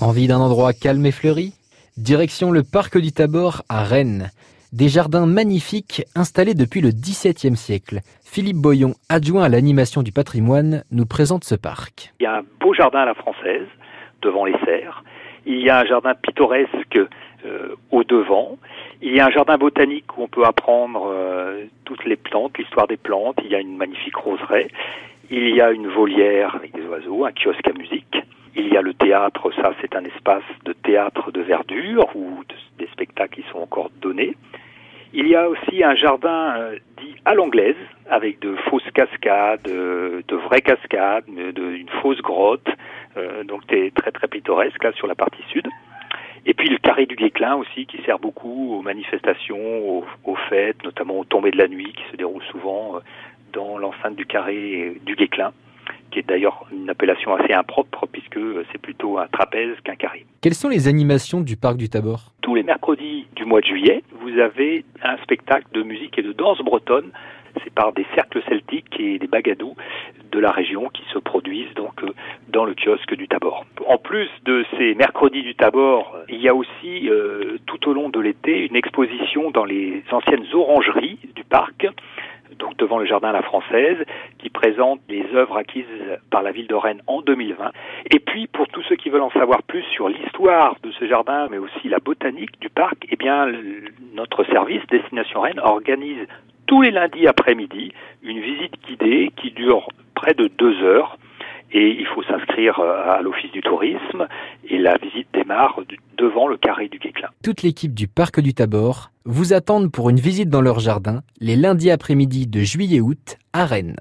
Envie d'un endroit calme et fleuri? Direction le parc du Tabor à Rennes. Des jardins magnifiques installés depuis le XVIIe siècle. Philippe Boyon, adjoint à l'animation du patrimoine, nous présente ce parc. Il y a un beau jardin à la française, devant les serres. Il y a un jardin pittoresque euh, au devant. Il y a un jardin botanique où on peut apprendre euh, toutes les plantes, l'histoire des plantes. Il y a une magnifique roseraie. Il y a une volière avec des oiseaux, un kiosque à musique. Il y a le théâtre, ça c'est un espace de théâtre de verdure où des spectacles qui sont encore donnés. Il y a aussi un jardin euh, dit à l'anglaise avec de fausses cascades, euh, de vraies cascades, de, une fausse grotte, euh, donc c'est très très pittoresque là sur la partie sud. Et puis le carré du Guéclin aussi qui sert beaucoup aux manifestations, aux, aux fêtes, notamment aux tombées de la nuit qui se déroulent souvent dans l'enceinte du carré du Guéclin qui est d'ailleurs une appellation assez impropre puisque c'est plutôt un trapèze qu'un carré. Quelles sont les animations du parc du Tabor? Tous les mercredis du mois de juillet, vous avez un spectacle de musique et de danse bretonne. C'est par des cercles celtiques et des bagadous de la région qui se produisent donc euh, dans le kiosque du Tabor. En plus de ces mercredis du Tabor, il y a aussi euh, tout au long de l'été une exposition dans les anciennes orangeries du parc donc devant le jardin à la française, présente les œuvres acquises par la ville de Rennes en 2020. Et puis, pour tous ceux qui veulent en savoir plus sur l'histoire de ce jardin, mais aussi la botanique du parc, eh bien, notre service Destination Rennes organise tous les lundis après-midi une visite guidée qui dure près de deux heures et il faut s'inscrire euh, à l'office du tourisme et la visite démarre devant le carré du Guéclin. Toute l'équipe du parc du Tabor vous attendent pour une visite dans leur jardin les lundis après-midi de juillet-août à Rennes.